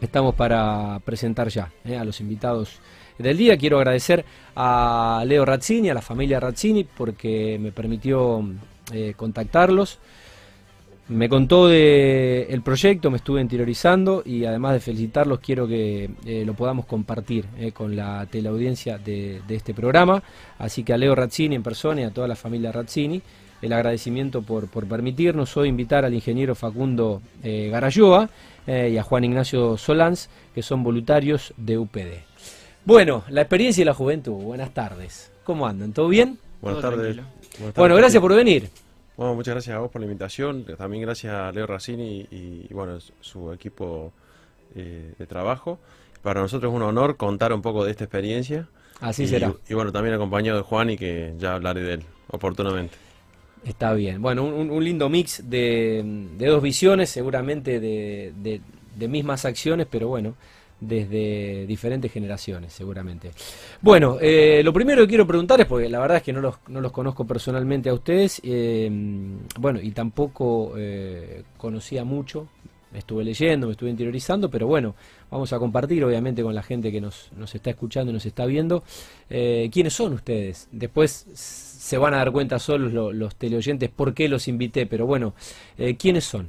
estamos para presentar ya eh, a los invitados del día. Quiero agradecer a Leo Razzini, a la familia Razzini, porque me permitió eh, contactarlos. Me contó de el proyecto, me estuve interiorizando y además de felicitarlos quiero que eh, lo podamos compartir con la teleaudiencia de, de, este programa. Así que a Leo Razzini en persona y a toda la familia Razzini el agradecimiento por, por permitirnos hoy invitar al ingeniero Facundo eh, Garayoa y a Juan Ignacio Solans, que son voluntarios de UPD. Bueno, la experiencia y la juventud, buenas tardes. ¿Cómo andan? ¿Todo bien? Buenas tardes. Buenas tardes. Bueno, gracias por venir. Bueno, muchas gracias a vos por la invitación, también gracias a Leo Racini y, y bueno, su equipo eh, de trabajo. Para nosotros es un honor contar un poco de esta experiencia. Así y, será. Y bueno, también acompañado de Juan y que ya hablaré de él oportunamente. Está bien. Bueno, un, un lindo mix de, de, dos visiones, seguramente de, de, mismas acciones, pero bueno, desde diferentes generaciones, seguramente. Bueno, eh, lo primero que quiero preguntar es, porque la verdad es que no los, no los conozco personalmente a ustedes, eh, bueno, y tampoco eh, conocía mucho, me estuve leyendo, me estuve interiorizando, pero bueno, vamos a compartir obviamente con la gente que nos, nos está escuchando y nos está viendo, quiénes son ustedes. Después se van a dar cuenta solos los, los teleoyentes por qué los invité, pero bueno, ¿quiénes son?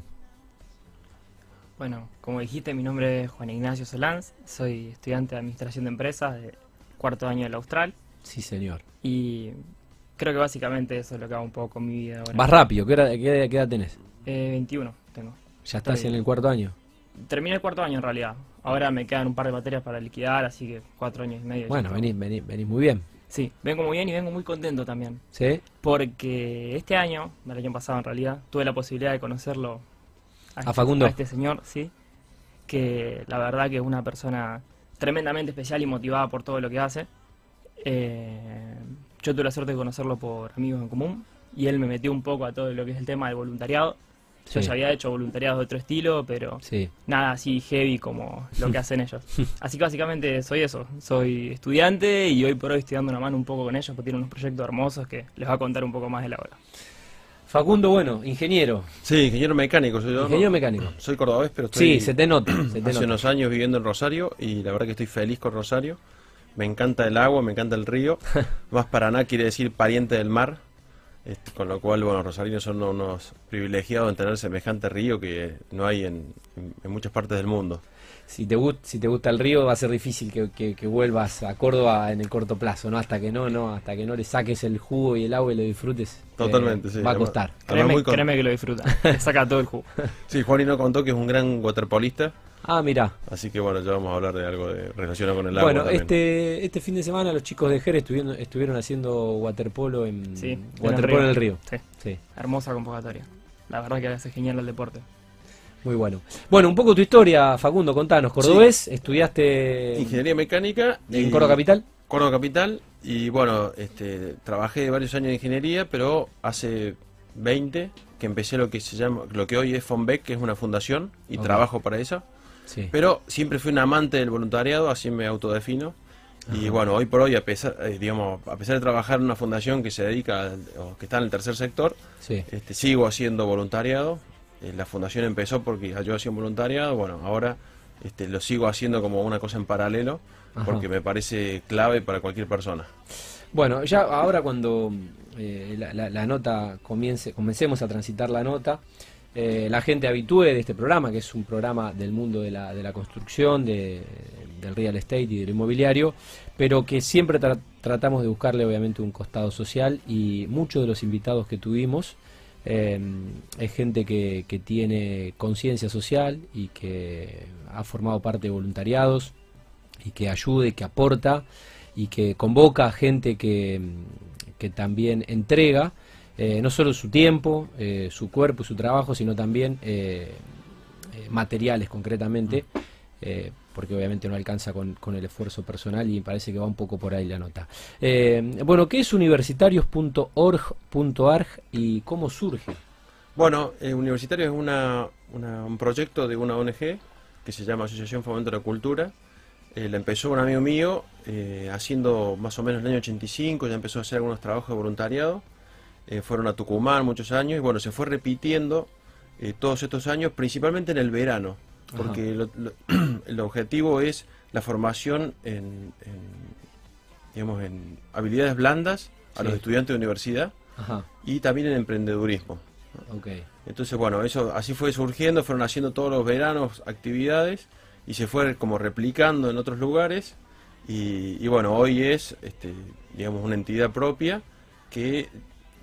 Bueno, como dijiste, mi nombre es Juan Ignacio Solans, soy estudiante de Administración de Empresas de cuarto año del Austral. Sí, señor. Y creo que básicamente eso es lo que hago un poco con mi vida ahora. Más rápido, ¿qué edad, qué edad tenés? Eh, 21 tengo. ¿Ya estás Estoy- en el cuarto año? Terminé el cuarto año en realidad. Ahora me quedan un par de materias para liquidar, así que cuatro años y medio. Bueno, venís, venís, venís muy bien. Sí, vengo muy bien y vengo muy contento también. ¿Sí? Porque este año, el año pasado en realidad, tuve la posibilidad de conocerlo A Facundo. a este señor, sí, que la verdad que es una persona tremendamente especial y motivada por todo lo que hace. Eh, yo tuve la suerte de conocerlo por amigos en común y él me metió un poco a todo lo que es el tema del voluntariado. Yo Sí. ya había hecho voluntariado de otro estilo, pero Sí. nada así heavy como lo que hacen ellos. Así que básicamente soy eso, soy estudiante y hoy por hoy estoy dando una mano un poco con ellos porque tienen unos proyectos hermosos que les va a contar un poco más de la hora. Facundo, bueno, ingeniero. Sí, ingeniero mecánico soy yo. Ingeniero ¿no? mecánico. Soy cordobés, pero estoy Sí, se te nota. Se te hace nota. unos años viviendo en Rosario y la verdad que estoy feliz con Rosario. Me encanta el agua, me encanta el río. Más Paraná quiere decir pariente del mar. Este, con lo cual, bueno, los rosarinos son unos privilegiados en tener semejante río que no hay en, en- en muchas partes del mundo. Si te, gust- si te gusta el río va a ser difícil que, que- que vuelvas a Córdoba en el corto plazo, ¿no? Hasta que no, no, hasta que no le saques el jugo y el agua y lo disfrutes. eh, Totalmente, sí. Va a costar. Además, Créeme, muy con- créeme que lo disfruta, le saca todo el jugo. Sí, Juanino contó que es un gran waterpolista, Ah, mira. así que bueno, ya vamos a hablar de algo de, relacionado con el agua. Bueno, también. este, este fin de semana los chicos de Jerez estuvieron, estuvieron haciendo waterpolo en, Sí, en el waterpolo en el río. Sí, Sí, hermosa convocatoria. La verdad que hace genial el deporte. muy bueno. Bueno, un poco tu historia, Facundo, contanos. Cordobés, estudiaste Ingeniería mecánica en Córdoba Capital. Córdoba Capital y bueno, este, trabajé varios años en ingeniería, pero hace 20 que empecé lo que se llama, lo que hoy es FONBEC, que es una fundación y trabajo para esa. Sí. Pero siempre fui un amante del voluntariado, así me autodefino. Y bueno, hoy por hoy, a pesar, eh, digamos, a pesar de trabajar en una fundación que se dedica, o que está en el tercer sector, Sí. este, sigo haciendo voluntariado. Eh, la fundación empezó porque yo hacía un voluntariado, bueno, ahora este, lo sigo haciendo como una cosa en paralelo, Ajá. porque me parece clave para cualquier persona. Bueno, ya ahora cuando eh, la, la- la nota comience, comencemos a transitar la nota, eh, la gente habitúe de este programa, que es un programa del mundo de la, de la construcción, de- del real estate y del inmobiliario, pero que siempre tra- tratamos de buscarle obviamente un costado social y muchos de los invitados que tuvimos eh, es gente que, que tiene conciencia social y que ha formado parte de voluntariados y que ayuda que aporta y que convoca a gente que, que también entrega no solo su tiempo, eh, su cuerpo, su trabajo, sino también eh, eh, materiales concretamente, eh, porque obviamente no alcanza con, con el esfuerzo personal y parece que va un poco por ahí la nota. Eh, bueno, ¿qué es universitarios.org.arg y cómo surge? Bueno, eh, Universitario es una, una- un proyecto de una ONG que se llama Asociación Fomento de la Cultura. Eh, la empezó un amigo mío eh, haciendo más o menos en el año 85, ya empezó a hacer algunos trabajos de voluntariado. Eh, fueron a Tucumán muchos años y bueno, se fue repitiendo eh, todos estos años, principalmente en el verano. porque lo- lo- el objetivo es la formación en, en, digamos, en habilidades blandas a los estudiantes de universidad Ajá, y también en emprendedurismo. ok. Entonces, bueno, eso así fue surgiendo, fueron haciendo todos los veranos actividades y se fue como replicando en otros lugares y, y bueno, hoy es, este, digamos, una entidad propia que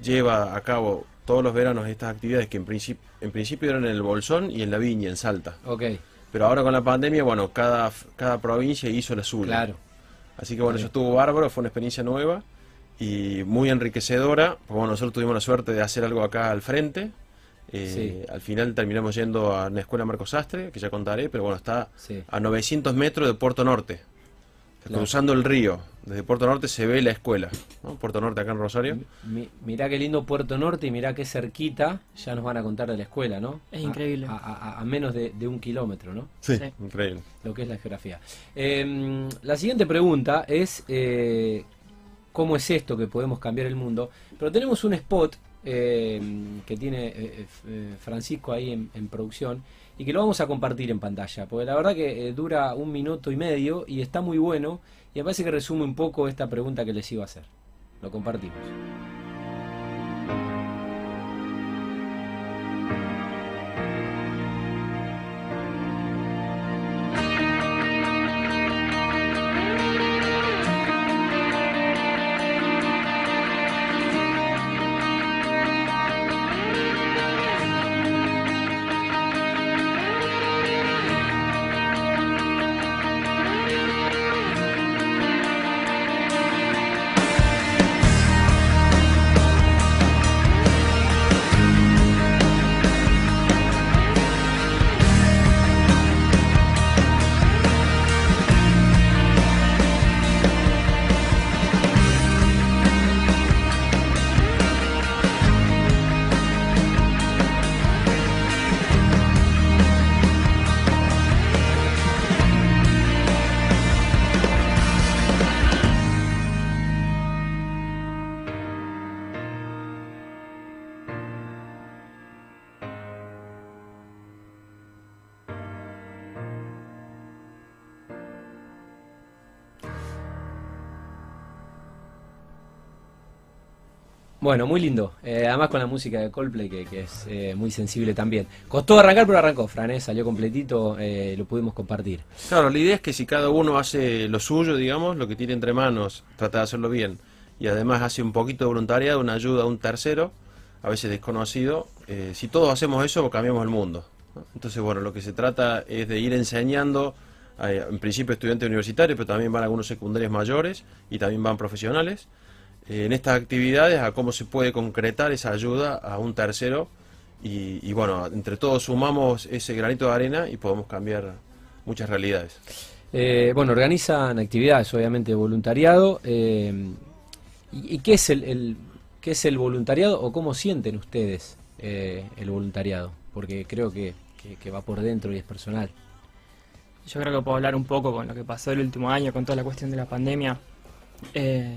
lleva a cabo todos los veranos estas actividades que en, principio en principio eran en el Bolsón y en la Viña, en Salta. Ok, Pero ahora con la pandemia, bueno, cada, cada provincia hizo la suya. claro. Así que bueno, Bien. eso estuvo bárbaro, fue una experiencia nueva y muy enriquecedora. Porque bueno, nosotros tuvimos la suerte de hacer algo acá al frente. Eh, Al final terminamos yendo a una escuela Marcos Sastre, que ya contaré, pero bueno, está Sí. a 900 metros de Puerto Norte. Claro. Cruzando el río. Desde Puerto Norte se ve la escuela. ¿no? Puerto Norte acá en Rosario. Mi- mirá qué lindo Puerto Norte y mirá qué cerquita, ya nos van a contar de la escuela, ¿no? Es A- increíble. A, a- a menos de, de un kilómetro, ¿no? Sí. Increíble. Lo que es la geografía. Eh, la siguiente pregunta es, eh, ¿cómo es esto que podemos cambiar el mundo? Pero tenemos un spot eh, que tiene eh, eh, Francisco ahí en, en producción y que lo vamos a compartir en pantalla, porque la verdad que eh, dura un minuto y medio y está muy bueno y me parece que resume un poco esta pregunta que les iba a hacer. Lo compartimos. Bueno, muy lindo. Eh, además con la música de Coldplay, que, es eh, muy sensible también. Costó arrancar, pero arrancó, Fran, eh, salió completito, eh, lo pudimos compartir. Claro, la idea es que si cada uno hace lo suyo, digamos, lo que tiene entre manos, trata de hacerlo bien, y además hace un poquito de voluntariado, una ayuda a un tercero, a veces desconocido, eh, si todos hacemos eso, cambiamos el mundo. Entonces, bueno, lo que se trata es de ir enseñando, en principio estudiantes universitarios, pero también van algunos secundarios mayores y también van profesionales, en estas actividades a cómo se puede concretar esa ayuda a un tercero y, y bueno, entre todos sumamos ese granito de arena y podemos cambiar muchas realidades. Eh, bueno, organizan actividades, obviamente, de voluntariado. eh, ¿y, y qué es el, el- qué es el voluntariado o cómo sienten ustedes eh, el voluntariado? Porque creo que, que- que va por dentro y es personal. Yo creo que puedo hablar un poco con lo que pasó el último año, con toda la cuestión de la pandemia. Eh,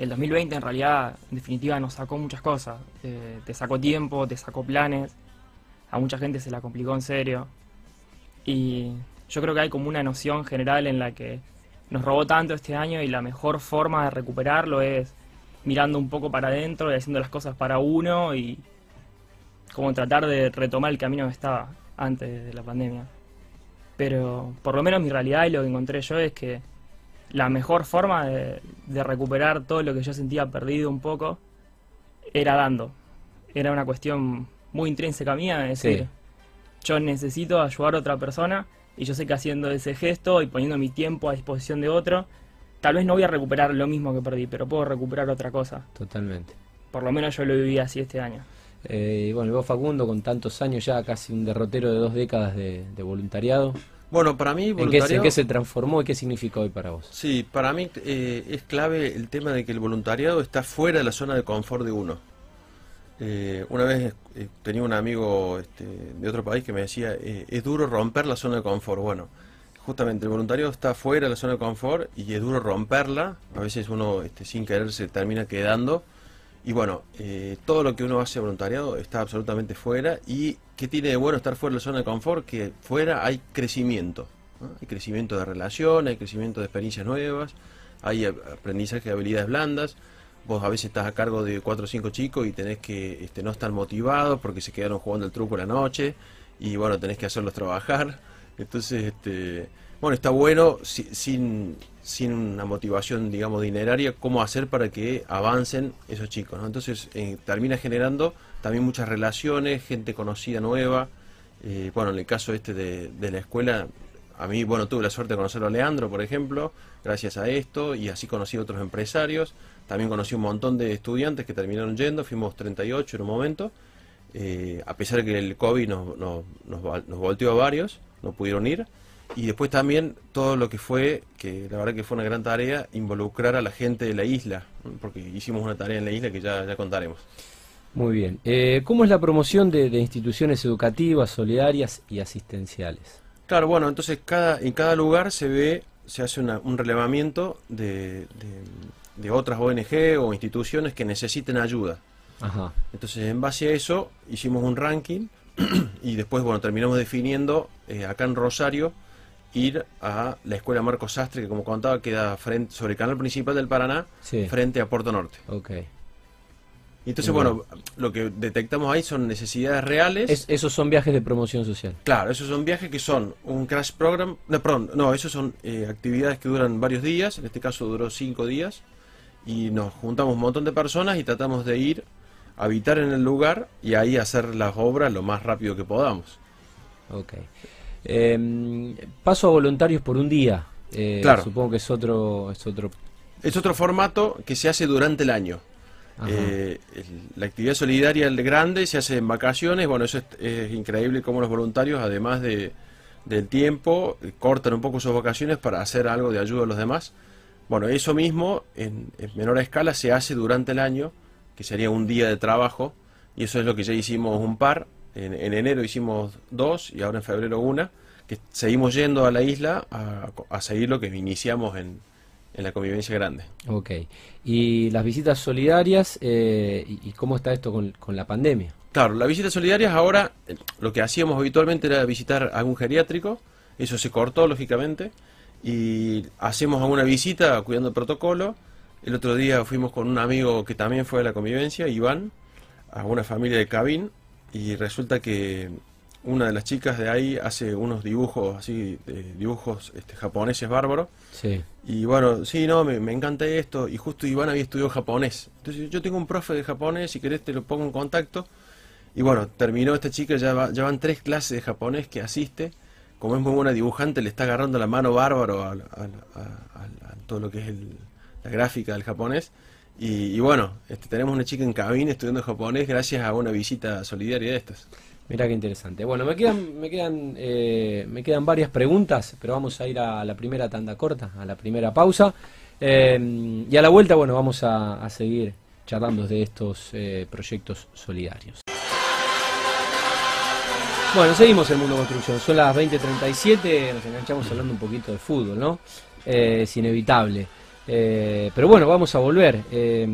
el 2020 en realidad, en definitiva, nos sacó muchas cosas. Eh, te sacó tiempo, te sacó planes. A mucha gente se la complicó en serio. Y yo creo que hay como una noción general en la que nos robó tanto este año y la mejor forma de recuperarlo es mirando un poco para adentro y haciendo las cosas para uno y como tratar de retomar el camino que estaba antes de la pandemia. Pero por lo menos mi realidad y lo que encontré yo es que la mejor forma de, de recuperar todo lo que yo sentía perdido un poco era dando. Era una cuestión muy intrínseca mía de decir, yo necesito ayudar a otra persona y yo sé que haciendo ese gesto y poniendo mi tiempo a disposición de otro, tal vez no voy a recuperar lo mismo que perdí, pero puedo recuperar otra cosa. Totalmente. Por lo menos yo lo viví así este año. Eh, y bueno, y vos Facundo, con tantos años ya, casi un derrotero de dos décadas de, de voluntariado. Bueno, para mí ¿En qué, se- voluntariado... en qué se transformó y qué significa hoy para vos? Sí, para mí eh, es clave el tema de que el voluntariado está fuera de la zona de confort de uno. Eh, una vez eh, tenía un amigo este, de otro país que me decía, es duro romper la zona de confort. Bueno, justamente el voluntariado está fuera de la zona de confort y es duro romperla. A veces uno este, sin querer se termina quedando Y bueno, todo lo que uno hace voluntariado está absolutamente fuera. ¿Y qué tiene de bueno estar fuera de la zona de confort? Que fuera hay crecimiento. Hay crecimiento de relaciones, hay crecimiento de experiencias nuevas, hay aprendizaje de habilidades blandas. Vos a veces estás a cargo de cuatro o cinco chicos y tenés que este, no estar motivados porque se quedaron jugando el truco la noche y bueno, tenés que hacerlos trabajar. Entonces, este, bueno, está bueno sin, sin una motivación, digamos, dineraria, cómo hacer para que avancen esos chicos. ¿no? Entonces, eh, termina generando también muchas relaciones, gente conocida nueva. Eh, bueno, en el caso este de, la escuela, a mí, bueno, tuve la suerte de conocerlo a Leandro, por ejemplo, gracias a esto, y así conocí a otros empresarios. También conocí un montón de estudiantes que terminaron yendo, fuimos 38 en un momento. Eh, a pesar de que el COVID nos, nos, nos volteó a varios, no pudieron ir. Y después también todo lo que fue, que la verdad que fue una gran tarea, involucrar a la gente de la isla, porque hicimos una tarea en la isla que ya, ya contaremos. Muy bien. Eh, ¿Cómo es la promoción de, instituciones educativas, solidarias y asistenciales? Claro, bueno, entonces cada, en cada lugar se ve, se hace un relevamiento de, de, otras ONG o instituciones que necesiten ayuda. Ajá. Entonces, en base a eso, hicimos un ranking y después, bueno, terminamos definiendo eh, acá en Rosario ir a la escuela Marcos Sastre, que como contaba queda frente, sobre el canal principal del Paraná, frente a Puerto Norte. Ok. Entonces, bueno, lo que detectamos ahí son necesidades reales. esos son viajes de promoción social. Claro, esos son viajes que son un crash program. No, perdón, no, esos son eh, actividades que duran varios días. En este caso duró cinco días. Y nos juntamos un montón de personas y tratamos de ir a habitar en el lugar y ahí hacer las obras lo más rápido que podamos. Ok. Eh, paso a voluntarios por un día. Eh, claro. Supongo que es otro, es otro. Es otro formato que se hace durante el año. Eh, la actividad solidaria el grande se hace en vacaciones. Bueno, eso es, increíble cómo los voluntarios, además de, del tiempo, cortan un poco sus vacaciones para hacer algo de ayuda a los demás. Bueno, eso mismo en, menor escala se hace durante el año, que sería un día de trabajo, y eso es lo que ya hicimos un par en, enero hicimos dos y ahora en febrero una, que seguimos yendo a la isla a, seguir lo que iniciamos en, en, la convivencia grande. Ok. ¿Y las visitas solidarias eh, y, cómo está esto con, con, la pandemia? Claro, las visitas solidarias ahora, eh, lo que hacíamos habitualmente era visitar algún geriátrico, eso se cortó lógicamente, y hacemos alguna visita cuidando el protocolo. El otro día fuimos con un amigo que también fue a la convivencia, Iván, a una familia de Cabín, y resulta que una de las chicas de ahí hace unos dibujos así, dibujos este, japoneses bárbaros. Sí. Y bueno, sí, no, me, encanta esto. Y justo Iván había estudiado japonés. Entonces yo tengo un profe de japonés, si querés te lo pongo en contacto. Y bueno, terminó esta chica, ya, van tres clases de japonés que asiste. Como es muy buena dibujante, le está agarrando la mano bárbaro a, todo lo que es la gráfica del japonés. Y, bueno, este, tenemos una chica en cabina estudiando japonés gracias a una visita solidaria de estas. Mira qué interesante. Bueno, me quedan, me quedan, eh, me quedan varias preguntas, pero vamos a ir a la primera tanda corta, a la primera pausa. Eh, y a la vuelta, bueno, vamos a, seguir charlando de estos eh, proyectos solidarios. Bueno, seguimos el Mundo Construcción. Son las 20.37, nos enganchamos hablando un poquito de fútbol, ¿no? es inevitable. Eh, pero bueno, vamos a volver eh,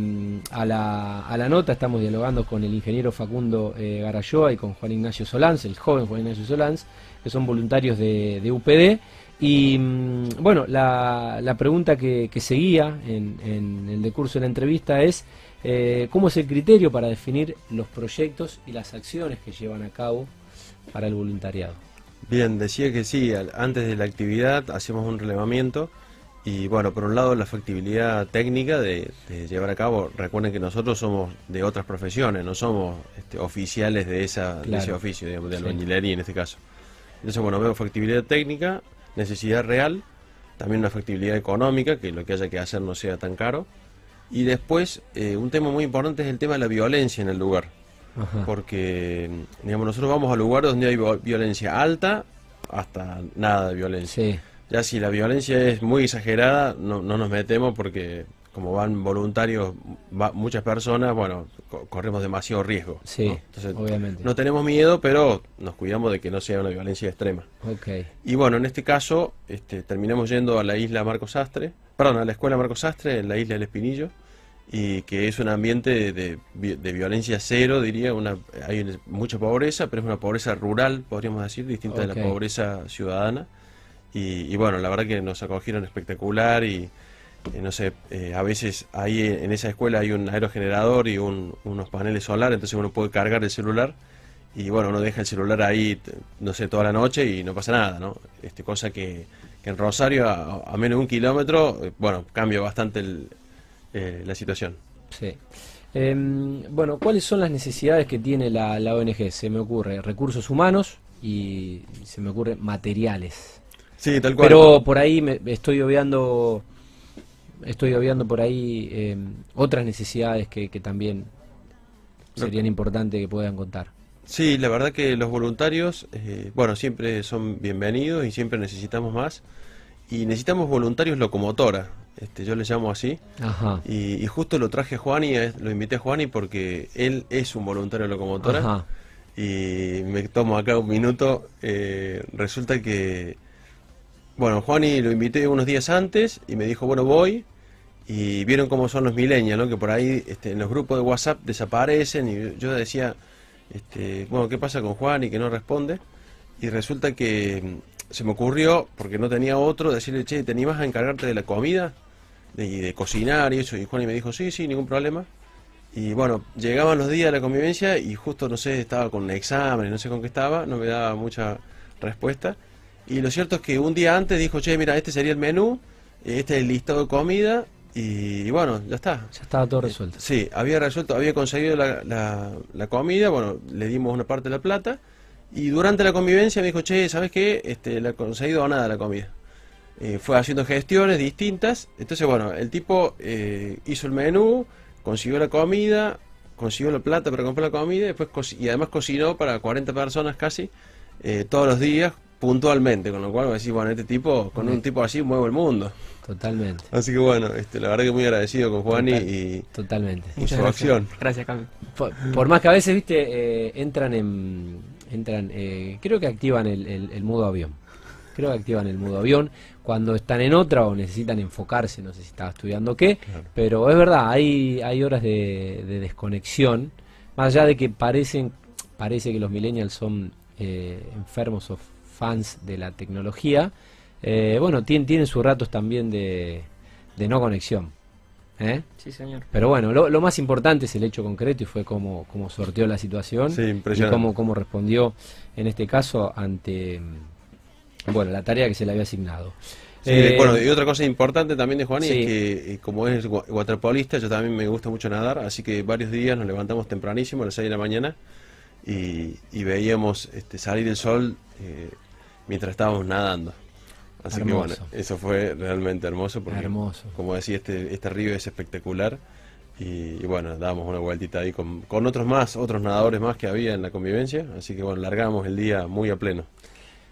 a, la, a, la, nota. Estamos dialogando con el ingeniero Facundo eh, Garayoa y con Juan Ignacio Solans, el joven Juan Ignacio Solans, que son voluntarios de, UPD. Y mm, bueno, la, la pregunta que, seguía en, en, el decurso de la entrevista es cómo es el criterio para definir los proyectos y las acciones que llevan a cabo para el voluntariado. Bien, decía que sí, antes de la actividad hacemos un relevamiento y bueno, por un lado la factibilidad técnica de, llevar a cabo, recuerden que nosotros somos de otras profesiones, no somos este, oficiales de, esa, ese oficio, digamos, de albañilería en este caso. Entonces, bueno, veo factibilidad técnica, necesidad real, también una factibilidad económica, que lo que haya que hacer no sea tan caro. Y después, eh, un tema muy importante es el tema de la violencia en el lugar. Porque, digamos, nosotros vamos a lugares donde hay violencia alta hasta nada de violencia. Sí. Ya si la violencia es muy exagerada, no, no nos metemos porque como van voluntarios muchas personas, bueno, corremos demasiado riesgo. Sí, obviamente. No tenemos miedo, pero nos cuidamos de que no sea una violencia extrema. Okay. Y bueno, en este caso este, terminamos yendo a la isla Marcos Sastre, perdón, a la escuela Marcos Sastre, en la isla del Espinillo, y que es un ambiente de, de violencia cero, diría, una, hay mucha pobreza, pero es una pobreza rural, podríamos decir, distinta de la pobreza ciudadana. Y, bueno, la verdad que nos acogieron espectacular y eh, no sé, eh, a veces ahí en esa escuela hay un aerogenerador y unos paneles solares, entonces uno puede cargar el celular y bueno, uno deja el celular ahí, no sé, toda la noche y no pasa nada, ¿no? Este, cosa que, en Rosario, a, menos de un kilómetro, eh, bueno, cambia bastante la situación. Sí. Em, bueno, ¿cuáles son las necesidades que tiene la, la ONG? Se me ocurre recursos humanos y se me ocurre materiales. Sí, tal cual. Pero por ahí me estoy obviando, estoy obviando por ahí em, otras necesidades que, también serían importantes que puedan contar. Sí, la verdad que los voluntarios, eh, bueno, siempre son bienvenidos y siempre necesitamos más. Y necesitamos voluntarios locomotora, este, yo le llamo así. Ajá. Y, justo lo traje a Juani, lo invité a Juani porque él es un voluntario locomotora. Ajá. Y me tomo acá un minuto. Eh, resulta que bueno, Juani lo invité unos días antes y me dijo, bueno, voy. Y vieron cómo son los milenios, ¿no? Que por ahí este, en los grupos de WhatsApp desaparecen y yo decía, este, bueno, ¿qué pasa con Juan y que no responde? Y resulta que mm, se me ocurrió, porque no tenía otro, decirle, che, ¿te animas a encargarte de la comida? y de cocinar y eso. Y Juan y me dijo, sí, sí, ningún problema. Y bueno, llegaban los días de la convivencia y justo, no sé, estaba con examen, no sé con qué estaba, no me daba mucha respuesta. Y lo cierto es que un día antes dijo, che, mira, este sería el menú, este es el listado de comida, y, bueno, ya está. Ya estaba todo resuelto. sí, había resuelto, había conseguido la, la, comida, bueno, le dimos una parte de la plata, y durante la convivencia me dijo, che, ¿sabes qué? Este, le ha conseguido nada la comida. Eh, fue haciendo gestiones distintas, entonces bueno, el tipo eh, hizo el menú, consiguió la comida, consiguió la plata para comprar la comida, después y además cocinó para 40 personas casi, eh, todos los días, puntualmente, con lo cual me decís, bueno, este tipo, con un tipo así muevo el mundo. Totalmente. Así que bueno, este, la verdad que muy agradecido con Juan y, totalmente. y su acción. Gracias, Cami. Por, más que a veces, viste, eh, entran en, entran, eh, creo que activan el, el, modo avión. Creo que activan el modo avión cuando están en otra o necesitan enfocarse, no sé si estaba estudiando qué, pero es verdad, hay, hay horas de, de desconexión, más allá de que parecen, parece que los millennials son eh, enfermos o fans de la tecnología, eh, bueno, tienen, tienen sus ratos también de, no conexión. ¿eh? Sí, señor. Pero bueno, lo, más importante es el hecho concreto y fue cómo, cómo sorteó la situación y cómo, cómo respondió en este caso ante bueno la tarea que se le había asignado. Eh, bueno, y otra cosa importante también de Juan es que como es waterpolista, yo también me gusta mucho nadar, así que varios días nos levantamos tempranísimo a las 6 de la mañana y, veíamos este, salir el sol eh, mientras estábamos nadando. Así que bueno, eso fue realmente hermoso porque, hermoso. como decía, este, este río es espectacular. Y, bueno, dábamos una vueltita ahí con, con, otros más, otros nadadores más que había en la convivencia. Así que bueno, largamos el día muy a pleno.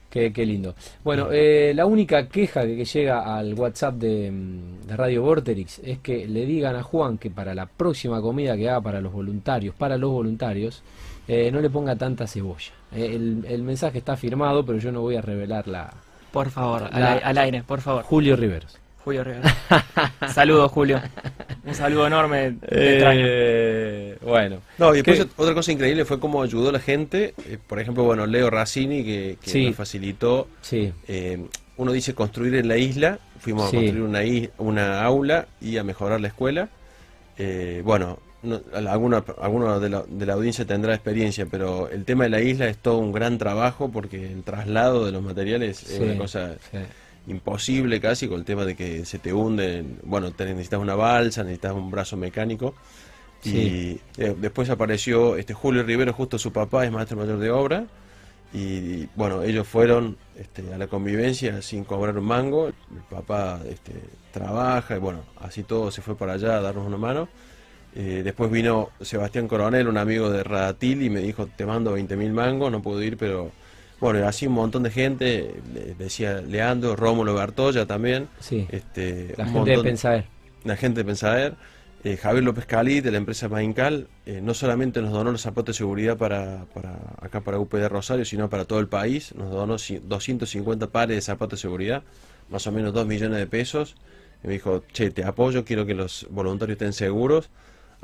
Qué, qué lindo. Bueno, eh, la única queja que, llega al WhatsApp de, mm, de, Radio Vorterix es que le digan a Juan que para la próxima comida que haga para los voluntarios, para los voluntarios, eh, no le ponga tanta cebolla. Eh, el, el, mensaje está firmado, pero yo no voy a revelar la... Por favor, al, aire, por favor. Julio Riveros. Julio Riveros. Saludos, Julio. Un saludo enorme. Eh, bueno. No, y después otra cosa increíble fue cómo ayudó la gente. por ejemplo, bueno, Leo Racini, que, que nos facilitó. Sí. uno dice construir en la isla. Fuimos a construir una, una aula y a mejorar la escuela. bueno, no, alguno, alguno de, la, de, la, audiencia tendrá experiencia, pero el tema de la isla es todo un gran trabajo porque el traslado de los materiales es una cosa imposible casi con el tema de que se te hunden, bueno, necesitas una balsa, necesitas un brazo mecánico. Y eh, después apareció este Julio Rivero, justo su papá es maestro mayor de obra, y, bueno, ellos fueron este, a la convivencia sin cobrar un mango, el papá este, trabaja y bueno, así todo se fue para allá a darnos una mano. Eh, después vino Sebastián Coronel, un amigo de Radatil, y me dijo, te mando 20.000 mangos, no puedo ir, pero bueno, así un montón de gente, decía Leandro, Rómulo Bertoya también. Sí, este, la gente de Pensaer. La gente de Pensaer. Eh, Javier López Cali, de la empresa Maincal, eh, no solamente nos donó los zapatos de seguridad para, para acá para UPD Rosario, sino para todo el país. Nos donó 250 pares de zapatos de seguridad, más o menos 2 millones de pesos. Y me dijo, che, te apoyo, quiero que los voluntarios estén seguros.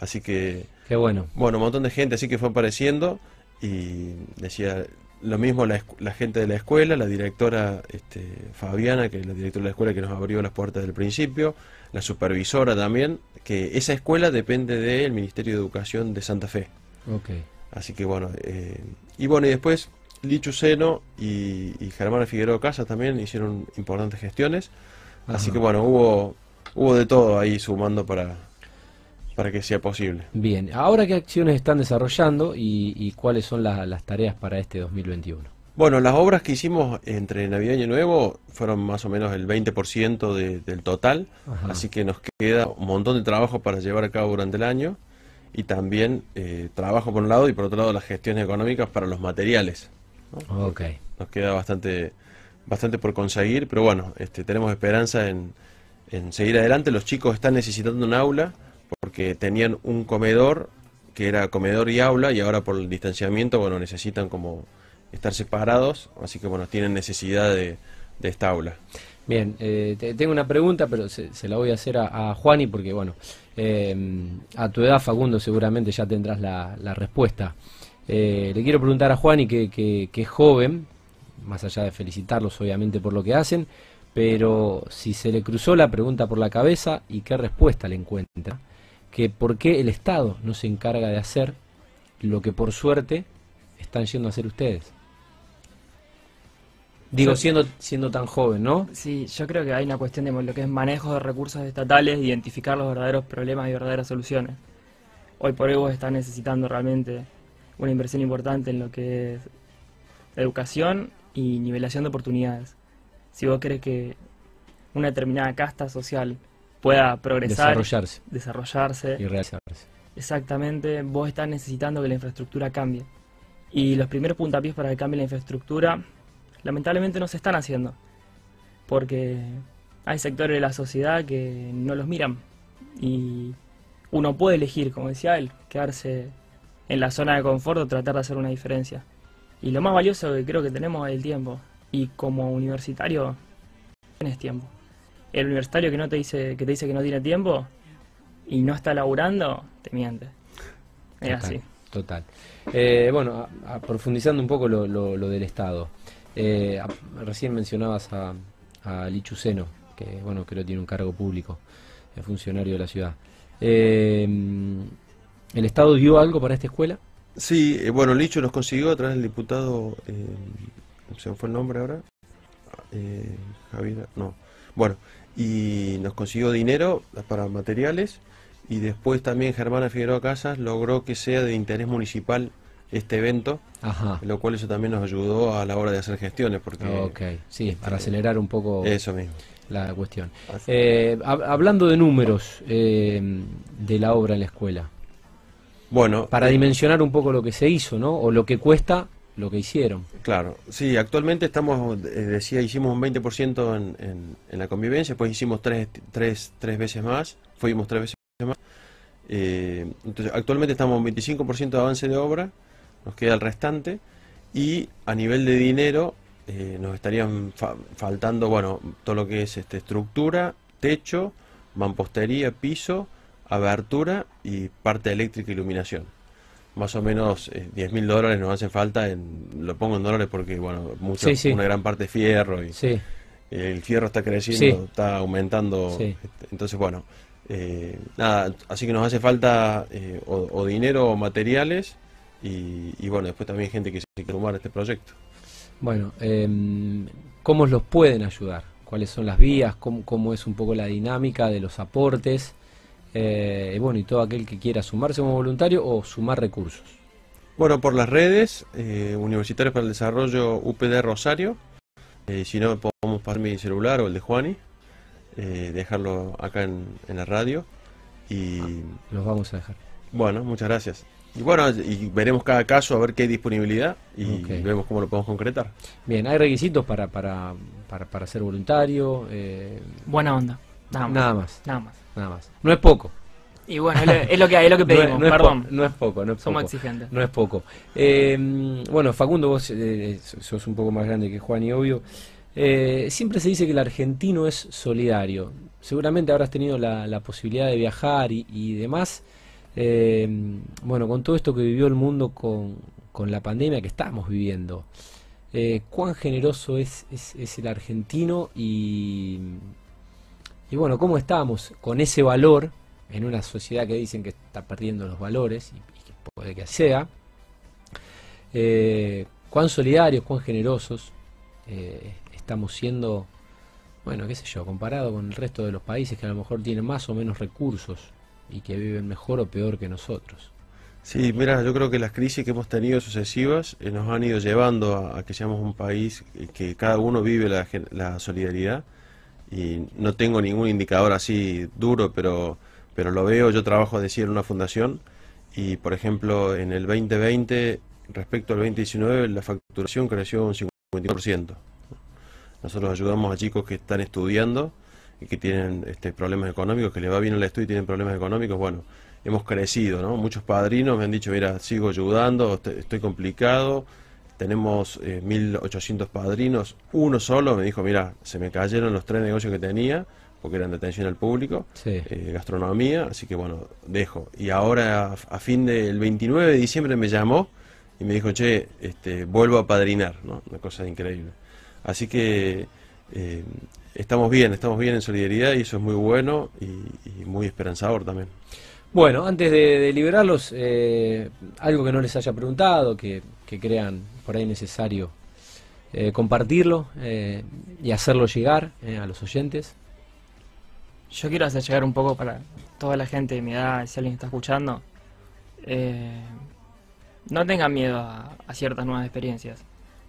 Así que, Qué bueno. bueno, un montón de gente así que fue apareciendo y decía lo mismo la, la gente de la escuela, la directora este, Fabiana, que es la directora de la escuela que nos abrió las puertas del principio, la supervisora también, que esa escuela depende del Ministerio de Educación de Santa Fe. Ok. Así que bueno, eh, y bueno, y después Lichu Seno y, y Germana Figueroa Casa también hicieron importantes gestiones. Así que bueno, hubo, hubo de todo ahí sumando para, para que sea posible. Bien, ahora qué acciones están desarrollando y, y cuáles son la- las tareas para este 2021. Bueno, las obras que hicimos entre Navidad y Año Nuevo fueron más o menos el 20% de- del total, Ajá. así que nos queda un montón de trabajo para llevar a cabo durante el año y también eh, trabajo por un lado y por otro lado las gestiones económicas para los materiales. ¿no? Ok. Nos queda bastante, bastante por conseguir, pero bueno, este, tenemos esperanza en, en seguir adelante. Los chicos están necesitando un aula porque tenían un comedor que era comedor y aula y ahora por el distanciamiento, bueno, necesitan como estar separados, así que bueno, tienen necesidad de, esta aula. Bien, eh, te- tengo una pregunta, pero se, la voy a hacer a, a Juani porque, bueno, eh, a tu edad, Facundo, seguramente ya tendrás la, respuesta. Eh, le quiero preguntar a Juani, que es joven, más allá de felicitarlos obviamente por lo que hacen, pero si se le cruzó la pregunta por la cabeza y qué respuesta le encuentra, que por qué el Estado no se encarga de hacer lo que por suerte están yendo a hacer ustedes. Digo, siendo, siendo tan joven, ¿no? Sí, yo creo que hay una cuestión de lo que es manejo de recursos estatales, identificar los verdaderos problemas y verdaderas soluciones. Hoy por hoy vos estás necesitando realmente una inversión importante en lo que es educación y nivelación de oportunidades. Si vos crees que una determinada casta social pueda progresar, Desarrollarse desarrollarse, y realizarse. Exactamente, vos estás necesitando que la infraestructura cambie. Y los primeros puntapiés para que cambie la infraestructura, lamentablemente no se están haciendo. Porque hay sectores de la sociedad que no los miran. Y uno puede elegir, como decía él, quedarse en la zona de confort o tratar de hacer una diferencia. Y lo más valioso que creo que tenemos es el tiempo. Y como universitario, tienes tiempo. El universitario que no te dice que te dice que no tiene tiempo y no está laburando, te miente. Es Total, así. Total. Eh, bueno, a- a- profundizando un poco lo, lo- lo del Estado. Eh, a- recién mencionabas a, a Lichuceno, que bueno, creo que tiene un cargo público, es funcionario de la ciudad. Eh, ¿El Estado dio algo para esta escuela? Sí, eh, bueno, Licho nos consiguió a través del diputado, eh, se me fue el nombre ahora, eh, Javier, no, bueno, y nos consiguió dinero para materiales y después también Germana Figueroa Casas logró que sea de interés municipal este evento, Ajá. lo cual eso también nos ayudó a la hora de hacer gestiones, porque Ok, sí, para este, acelerar un poco eso mismo. la cuestión. Eh, hab- hablando de números eh, de la obra en la escuela, Bueno, para eh, dimensionar un poco lo que se hizo, ¿no? O lo que cuesta lo que hicieron. Claro, sí, actualmente estamos, eh, decía, hicimos un 20% en, la convivencia, después hicimos tres, tres, tres veces más, fuimos tres veces más. Eh, entonces, actualmente estamos en 25% de avance de obra, nos queda el restante, y a nivel de dinero eh, nos estarían fa- faltando, bueno, todo lo que es este, estructura, techo, mampostería, piso, abertura y parte eléctrica e iluminación más o menos eh, 10 mil dólares nos hacen falta, en, lo pongo en dólares porque, bueno, mucho, Sí, sí. una gran parte es fierro y Sí, el fierro está creciendo, está aumentando. Este, Entonces, bueno, eh, nada, así que nos hace falta eh, o, o dinero o materiales y, y, bueno, después también gente que se quiere sumar a este proyecto. Bueno, em, ¿cómo los pueden ayudar? ¿Cuáles son las vías? ¿Cómo, cómo es un poco la dinámica de los aportes? Eh, y bueno, y todo aquel que quiera sumarse como voluntario o sumar recursos. Bueno, por las redes, eh, Universitarios para el Desarrollo UPD Rosario, eh, si no podemos pasar mi celular o el de Juani, eh, dejarlo acá en, en la radio y Los vamos a dejar. bueno, muchas gracias. Y bueno, y veremos cada caso a ver qué hay disponibilidad y vemos cómo lo podemos concretar. Bien, ¿hay requisitos para, para, para, para ser voluntario? Eh, Buena onda. Nada más. nada más, Nada más. nada más. No es poco. Y bueno, es lo, es que hay, es lo que No es- pedimos, no es perdón. no es poco, no es Somos poco. exigentes. No es poco. Eh, bueno, Facundo, vos eh, sos un poco más grande que Juan y obvio. Eh, siempre se dice que el argentino es solidario. seguramente habrás tenido la, posibilidad de viajar y, demás. Eh, bueno, con todo esto que vivió el mundo con, con la pandemia que estamos viviendo, eh, ¿cuán generoso es, es, el argentino? Y, y bueno, ¿cómo estamos con ese valor en una sociedad que dicen que está perdiendo los valores, y, que puede que sea? Eh, ¿Cuán solidarios, cuán generosos estamos siendo? bueno, qué sé yo, comparado con el resto de los países que a lo mejor tienen más o menos recursos y que viven mejor o peor que nosotros. Sí, mira, yo creo que las crisis que hemos tenido sucesivas eh, nos han ido llevando a, que seamos un país que cada uno vive la, solidaridad y no tengo ningún indicador así duro, pero, pero lo veo, yo trabajo decir en una fundación y por ejemplo en el 2020 respecto al 2019 la facturación creció un 50%. Nosotros ayudamos a chicos que están estudiando y que tienen este, problemas económicos, que les va bien el estudio y tienen problemas económicos. Bueno, hemos crecido, ¿no? Muchos padrinos me han dicho, mira, sigo ayudando, estoy complicado. Tenemos 1.800 eh, padrinos. Uno solo me dijo, mira, se me cayeron los tres negocios que tenía, porque eran de atención al público, eh, gastronomía, así que bueno, dejo. Y ahora, a, fin del 29 de diciembre, me llamó y me dijo, che, este, vuelvo a padrinar, ¿no? Una cosa increíble. Así que eh, estamos bien, estamos bien en solidaridad y eso es muy bueno y, muy esperanzador también. Bueno, antes de, liberarlos, eh, algo que no les haya preguntado, que, crean por ahí necesario eh, compartirlo y hacerlo llegar a los oyentes. Yo quiero hacer llegar un poco para toda la gente de mi edad, si alguien está escuchando, no tengan miedo a ciertas nuevas experiencias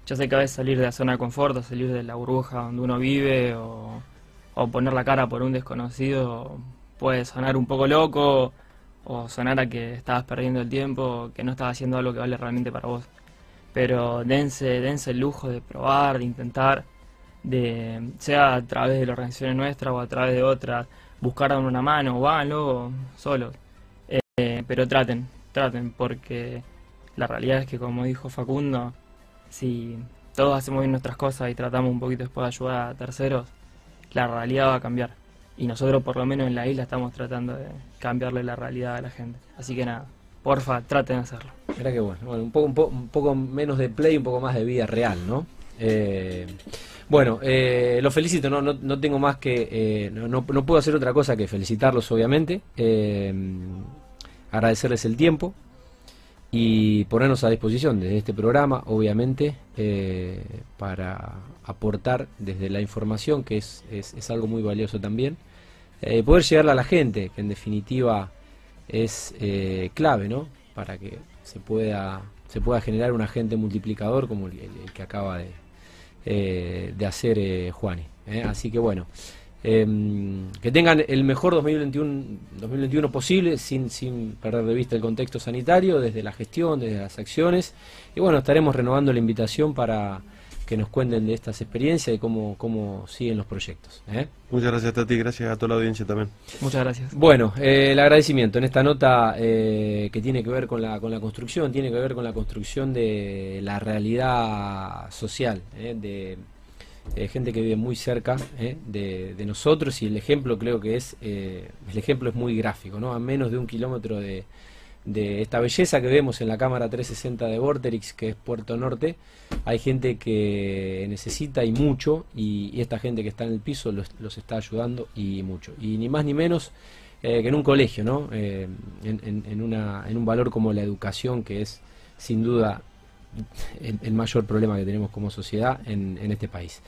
yo sé que a veces salir de la zona de confort, o salir de la burbuja donde uno vive, o, poner la cara por un desconocido, puede sonar un poco loco, o sonar a que estabas perdiendo el tiempo, que no estabas haciendo algo que vale realmente para vos. Pero dense, dense el lujo de probar, de intentar, de sea a través de la organización nuestra o a través de otras, buscar una mano, o háganlo solos. Eh, pero traten, traten, porque la realidad es que como dijo Facundo, si todos hacemos bien nuestras cosas y tratamos un poquito después de ayudar a terceros, la realidad va a cambiar. Y nosotros por lo menos en la isla estamos tratando de cambiarle la realidad a la gente. Así que nada, porfa, traten de hacerlo. Mira que bueno, un, poco, un, poco menos de play, un poco más de vida real, ¿no? Eh, bueno, eh, los felicito, no, no, tengo más que, eh, no, no, puedo hacer otra cosa que felicitarlos, obviamente, agradecerles el tiempo, y ponernos a disposición desde este programa, obviamente, para aportar desde la información, que es, es, algo muy valioso también, poder llegarle a la gente, que en definitiva es clave, ¿no? Para que se pueda, se pueda generar un agente multiplicador como el, que acaba de, de hacer Juani. Así que bueno. Em, que tengan el mejor 2021, 2021 posible sin, sin perder de vista el contexto sanitario, desde la gestión, desde las acciones. Y bueno, estaremos renovando la invitación para que nos cuenten de estas experiencias y cómo, cómo siguen los proyectos. ¿eh? Muchas gracias a ti, gracias a toda la audiencia también. Muchas gracias. Bueno, eh, el agradecimiento en esta nota eh, que tiene que ver con la, con la construcción, tiene que ver con la construcción de la realidad social, de gente que vive muy cerca eh, de, nosotros y el ejemplo creo que es eh, el ejemplo es muy gráfico no a menos de un kilómetro de, esta belleza que vemos en la cámara 360 de Vorterix que es Puerto Norte hay gente que necesita y mucho y, esta gente que está en el piso los, está ayudando y mucho y ni más ni menos que en un colegio no en, una, en un valor como la educación que es sin duda el, mayor problema que tenemos como sociedad en, en este país.